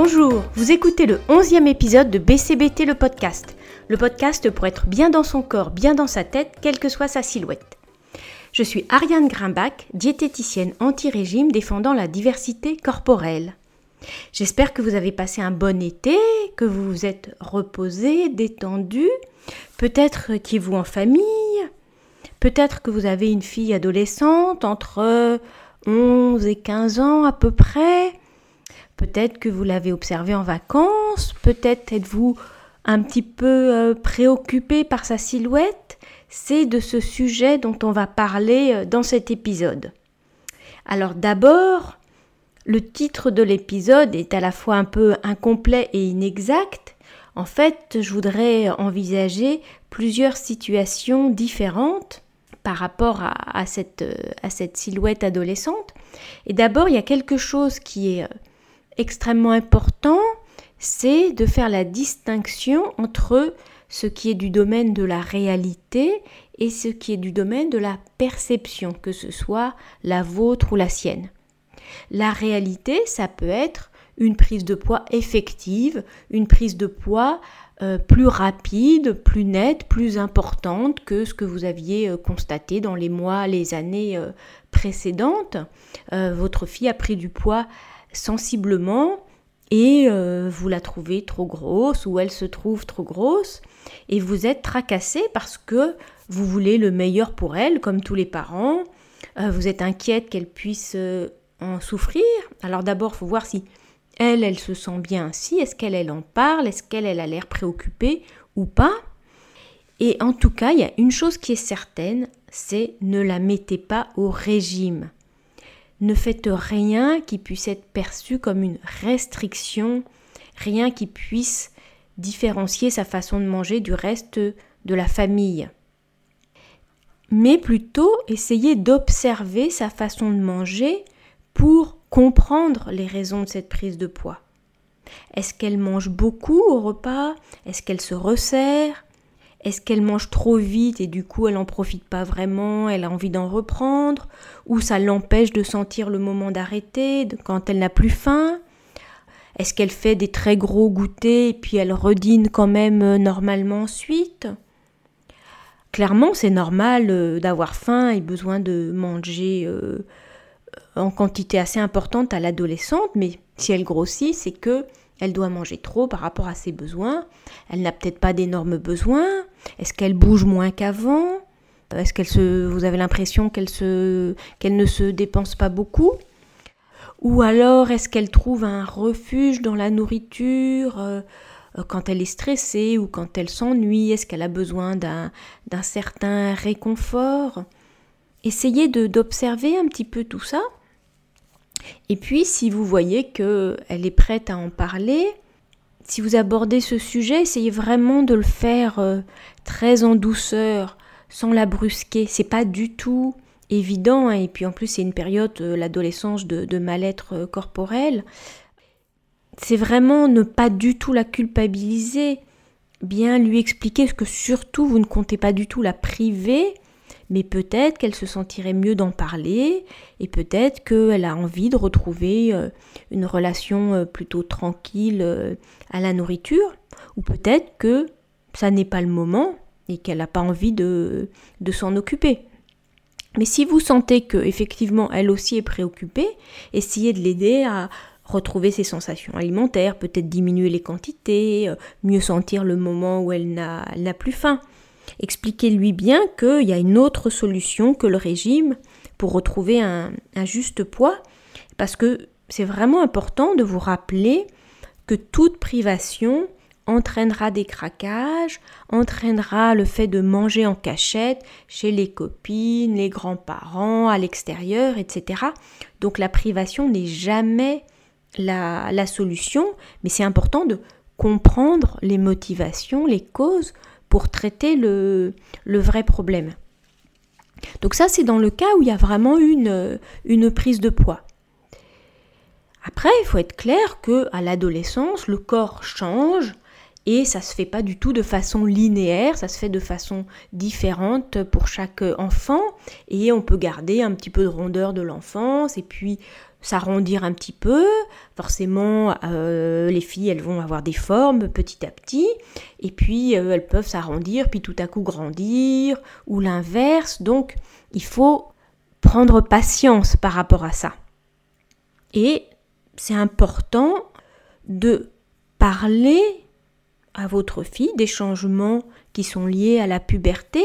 Bonjour, vous écoutez le 11e épisode de BCBT le podcast. Le podcast pour être bien dans son corps, bien dans sa tête, quelle que soit sa silhouette. Je suis Ariane Grimbach, diététicienne anti-régime défendant la diversité corporelle. J'espère que vous avez passé un bon été, que vous vous êtes reposé, détendu, peut-être qui vous en famille, peut-être que vous avez une fille adolescente entre 11 et 15 ans à peu près, peut-être que vous l'avez observée en vacances, peut-être êtes-vous un petit peu euh, préoccupé par sa silhouette. C'est de ce sujet dont on va parler euh, dans cet épisode. Alors d'abord, le titre de l'épisode est à la fois un peu incomplet et inexact. En fait, je voudrais envisager plusieurs situations différentes par rapport à, cette, à cette silhouette adolescente. Et d'abord, il y a quelque chose qui est euh, extrêmement important, c'est de faire la distinction entre ce qui est du domaine de la réalité et ce qui est du domaine de la perception, que ce soit la vôtre ou la sienne. La réalité, ça peut être une prise de poids effective, une prise de poids euh, plus rapide, plus nette, plus importante que ce que vous aviez euh, constaté dans les mois, les années euh, précédentes. votre fille a pris du poids sensiblement et vous la trouvez trop grosse ou elle se trouve trop grosse et vous êtes tracassé parce que vous voulez le meilleur pour elle, comme tous les parents. vous êtes inquiète qu'elle puisse en souffrir. Alors d'abord, faut voir si elle, elle se sent bien ainsi. Est-ce qu'elle, elle en parle? Est-ce qu'elle, elle a l'air préoccupée ou pas? Et en tout cas, il y a une chose qui est certaine, c'est ne la mettez pas au régime. Ne faites rien qui puisse être perçu comme une restriction, rien qui puisse différencier sa façon de manger du reste de la famille. Mais plutôt essayez d'observer sa façon de manger pour comprendre les raisons de cette prise de poids. Est-ce qu'elle mange beaucoup au repas? Est-ce qu'elle se resserre? Est-ce qu'elle mange trop vite et du coup elle n'en profite pas vraiment, elle a envie d'en reprendre? Ou ça l'empêche de sentir le moment d'arrêter quand elle n'a plus faim? Est-ce qu'elle fait des très gros goûters et puis elle redîne quand même euh, normalement ensuite Clairement c'est normal euh, d'avoir faim et besoin de manger euh, en quantité assez importante à l'adolescente, mais si elle grossit, c'est que elle doit manger trop par rapport à ses besoins. Elle n'a peut-être pas d'énormes besoins. Est-ce qu'elle bouge moins qu'avant? Est-ce qu'elle se, vous avez l'impression qu'elle se, qu'elle ne se dépense pas beaucoup? Ou alors est-ce qu'elle trouve un refuge dans la nourriture euh, quand elle est stressée ou quand elle s'ennuie? Est-ce qu'elle a besoin d'un, d'un certain réconfort? Essayez de, d'observer un petit peu tout ça et puis, si vous voyez qu'elle est prête à en parler, si vous abordez ce sujet, essayez vraiment de le faire euh, très en douceur, sans la brusquer. C'est pas du tout évident. Hein. Et puis en plus, c'est une période, euh, l'adolescence, de, mal-être euh, corporel. C'est vraiment ne pas du tout la culpabiliser, bien lui expliquer que surtout vous ne comptez pas du tout la priver mais peut-être qu'elle se sentirait mieux d'en parler et peut-être qu'elle a envie de retrouver euh, une relation euh, plutôt tranquille euh, à la nourriture ou peut-être que ça n'est pas le moment et qu'elle n'a pas envie de, de s'en occuper. Mais si vous sentez que effectivement elle aussi est préoccupée, essayez de l'aider à retrouver ses sensations alimentaires, peut-être diminuer les quantités, mieux sentir le moment où elle n'a plus faim. Expliquez-lui bien qu'il y a une autre solution que le régime pour retrouver un, juste poids, parce que c'est vraiment important de vous rappeler que toute privation entraînera des craquages, entraînera le fait de manger en cachette chez les copines, les grands-parents, à l'extérieur, etc. Donc la privation n'est jamais la, solution, mais c'est important de comprendre les motivations, les causes pour traiter le, vrai problème. Donc ça, c'est dans le cas où il y a vraiment une, une prise de poids. Après, il faut être clair que à l'adolescence, le corps change et ça se fait pas du tout de façon linéaire, ça se fait de façon différente pour chaque enfant et on peut garder un petit peu de rondeur de l'enfance et puis s'arrondir un petit peu. Forcément, euh, les filles, elles vont avoir des formes petit à petit, et puis euh, elles peuvent s'arrondir, puis tout à coup grandir, ou l'inverse. Donc, il faut prendre patience par rapport à ça. Et c'est important de parler à votre fille des changements qui sont liés à la puberté,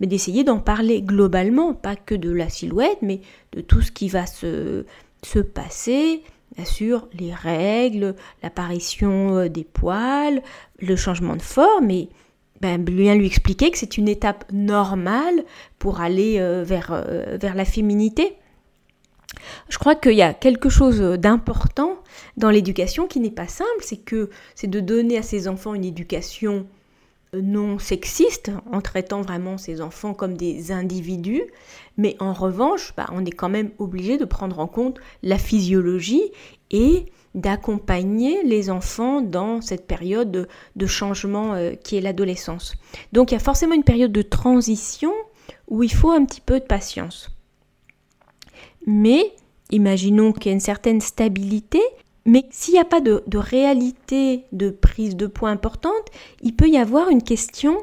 mais d'essayer d'en parler globalement, pas que de la silhouette, mais de tout ce qui va se, se passer, sûr, les règles, l'apparition euh, des poils, le changement de forme, et ben, bien lui expliquer que c'est une étape normale pour aller euh, vers, euh, vers la féminité. Je crois qu'il y a quelque chose d'important dans l'éducation qui n'est pas simple, c'est que c'est de donner à ses enfants une éducation non sexiste en traitant vraiment ces enfants comme des individus, mais en revanche, bah, on est quand même obligé de prendre en compte la physiologie et d'accompagner les enfants dans cette période de, changement euh, qui est l'adolescence. Donc il y a forcément une période de transition où il faut un petit peu de patience. Mais imaginons qu'il y a une certaine stabilité mais s'il n'y a pas de, réalité de prise de poids importante, il peut y avoir une question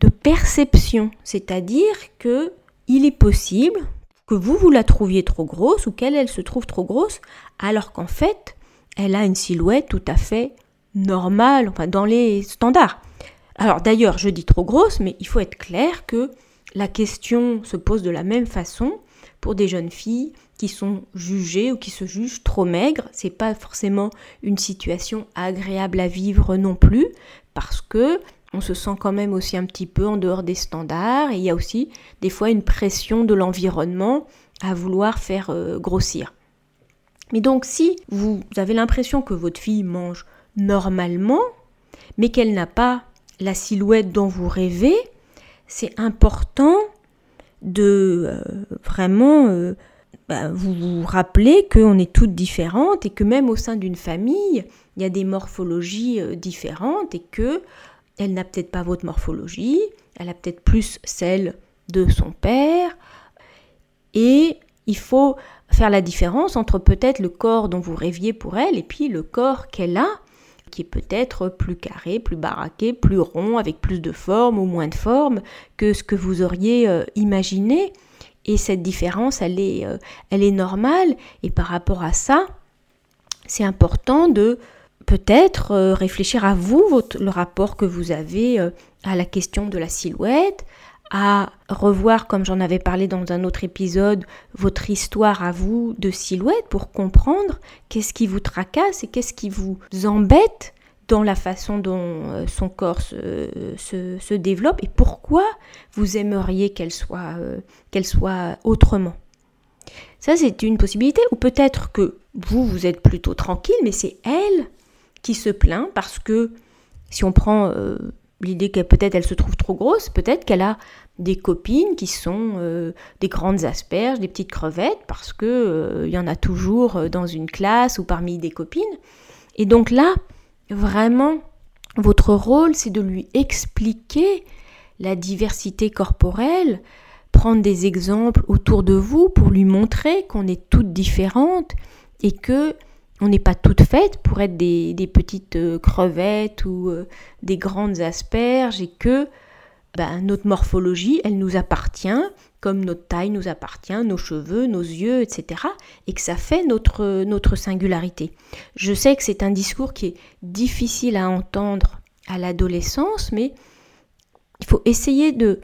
de perception, c'est-à-dire que il est possible que vous vous la trouviez trop grosse ou qu'elle elle se trouve trop grosse, alors qu'en fait elle a une silhouette tout à fait normale, enfin dans les standards. Alors d'ailleurs je dis trop grosse, mais il faut être clair que la question se pose de la même façon pour des jeunes filles qui sont jugées ou qui se jugent trop maigres. C'est pas forcément une situation agréable à vivre non plus parce que on se sent quand même aussi un petit peu en dehors des standards et il y a aussi des fois une pression de l'environnement à vouloir faire euh, grossir. Mais donc si vous avez l'impression que votre fille mange normalement, mais qu'elle n'a pas la silhouette dont vous rêvez, c'est important de euh, vraiment euh, bah, vous vous rappelez qu'on est toutes différentes et que même au sein d'une famille, il y a des morphologies euh, différentes et que elle n'a peut-être pas votre morphologie, elle a peut-être plus celle de son père. Et il faut faire la différence entre peut-être le corps dont vous rêviez pour elle et puis le corps qu'elle a, qui est peut-être plus carré, plus baraqué, plus rond, avec plus de forme ou moins de forme que ce que vous auriez euh, imaginé. Et cette différence, elle est, euh, elle est normale. Et par rapport à ça, c'est important de peut-être euh, réfléchir à vous, votre, le rapport que vous avez euh, à la question de la silhouette, à revoir, comme j'en avais parlé dans un autre épisode, votre histoire à vous de silhouette pour comprendre qu'est-ce qui vous tracasse et qu'est-ce qui vous embête dans la façon dont euh, son corps se, développe et pourquoi vous aimeriez qu'elle soit, euh, qu'elle soit autrement. Ça, c'est une possibilité. Ou peut-être que vous, vous êtes plutôt tranquille, mais c'est elle qui se plaint parce que si on prend euh, l'idée qu'elle peut-être elle se trouve trop grosse, peut-être qu'elle a des copines qui sont des grandes asperges, des petites crevettes, parce que il y en a toujours dans une classe ou parmi des copines. Et donc là, Vraiment, votre rôle, c'est de lui expliquer la diversité corporelle, prendre des exemples autour de vous pour lui montrer qu'on est toutes différentes et que on n'est pas toutes faites pour être des, petites euh, crevettes ou euh, des grandes asperges et que ben, notre morphologie, elle nous appartient comme notre taille nous appartient, nos cheveux, nos yeux, etc. Et que ça fait notre, notre singularité. Je sais que c'est un discours qui est difficile à entendre à l'adolescence, mais il faut essayer de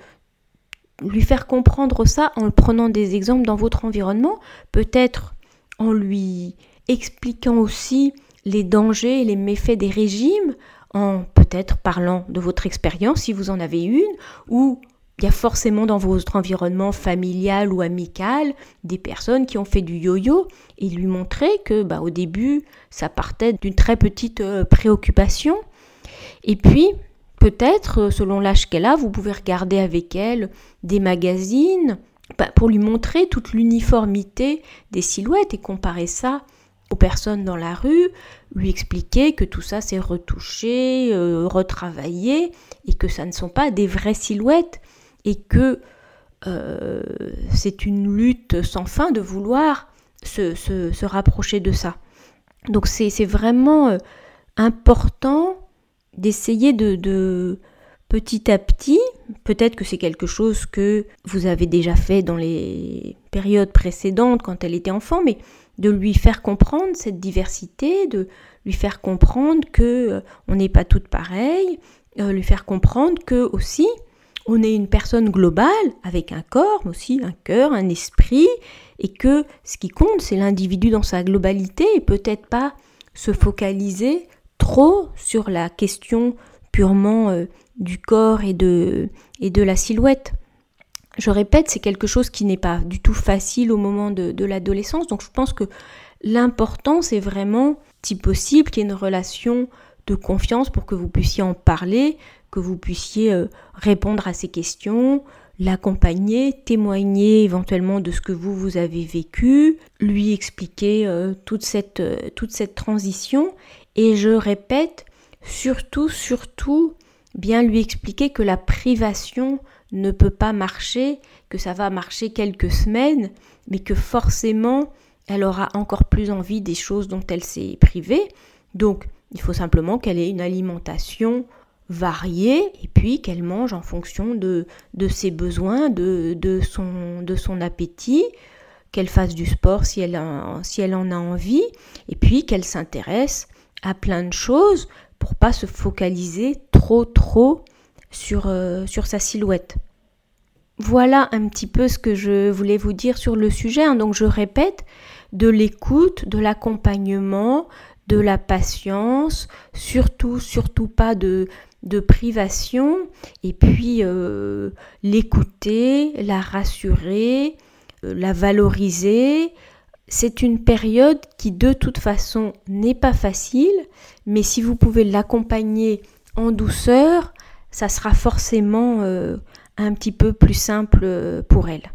lui faire comprendre ça en le prenant des exemples dans votre environnement, peut-être en lui expliquant aussi les dangers et les méfaits des régimes, en peut-être parlant de votre expérience si vous en avez une, ou il y a forcément dans votre environnement familial ou amical des personnes qui ont fait du yo-yo et lui montrer que bah, au début ça partait d'une très petite euh, préoccupation. Et puis peut-être euh, selon l'âge qu'elle a, vous pouvez regarder avec elle des magazines bah, pour lui montrer toute l'uniformité des silhouettes et comparer ça aux personnes dans la rue, lui expliquer que tout ça c'est retouché, euh, retravaillé et que ça ne sont pas des vraies silhouettes et que euh, c'est une lutte sans fin de vouloir se, rapprocher de ça. Donc c'est vraiment euh, important d'essayer de, petit à petit, peut-être que c'est quelque chose que vous avez déjà fait dans les périodes précédentes quand elle était enfant, mais de lui faire comprendre cette diversité, de lui faire comprendre que euh, on n'est pas toutes pareilles, lui faire comprendre que aussi on est une personne globale avec un corps, mais aussi un cœur, un esprit, et que ce qui compte, c'est l'individu dans sa globalité et peut-être pas se focaliser trop sur la question purement euh, du corps et de, et de la silhouette. Je répète, c'est quelque chose qui n'est pas du tout facile au moment de, de l'adolescence, donc je pense que l'important, c'est vraiment, si possible, qu'il y ait une relation de confiance pour que vous puissiez en parler, que vous puissiez euh, répondre à ces questions, l'accompagner, témoigner éventuellement de ce que vous, vous avez vécu, lui expliquer euh, toute, cette, euh, toute cette transition. Et je répète, surtout, surtout, bien lui expliquer que la privation ne peut pas marcher, que ça va marcher quelques semaines, mais que forcément, elle aura encore plus envie des choses dont elle s'est privée. Donc, il faut simplement qu'elle ait une alimentation variée et puis qu'elle mange en fonction de, ses besoins, de, son, appétit, qu'elle fasse du sport si elle, en a envie, et puis qu'elle s'intéresse à plein de choses pour pas se focaliser trop trop sur, euh, sa silhouette. Voilà un petit peu ce que je voulais vous dire sur le sujet. Hein. Donc je répète, de l'écoute, de l'accompagnement, la patience, surtout, surtout pas de, de privation, et puis euh, l'écouter, la rassurer, euh, la valoriser. C'est une période qui de toute façon n'est pas facile, mais si vous pouvez l'accompagner en douceur, ça sera forcément euh, un petit peu plus simple pour elle.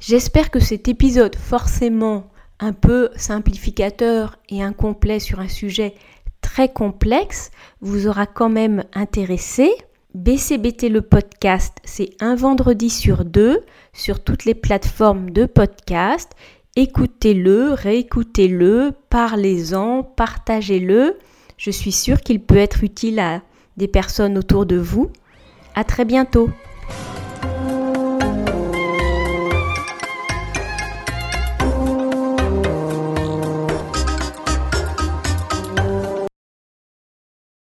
J'espère que cet épisode forcément un peu simplificateur et incomplet sur un sujet très complexe vous aura quand même intéressé. BCBT le podcast, c'est un vendredi sur deux sur toutes les plateformes de podcast. Écoutez-le, réécoutez-le, parlez-en, partagez-le. Je suis sûre qu'il peut être utile à des personnes autour de vous. À très bientôt.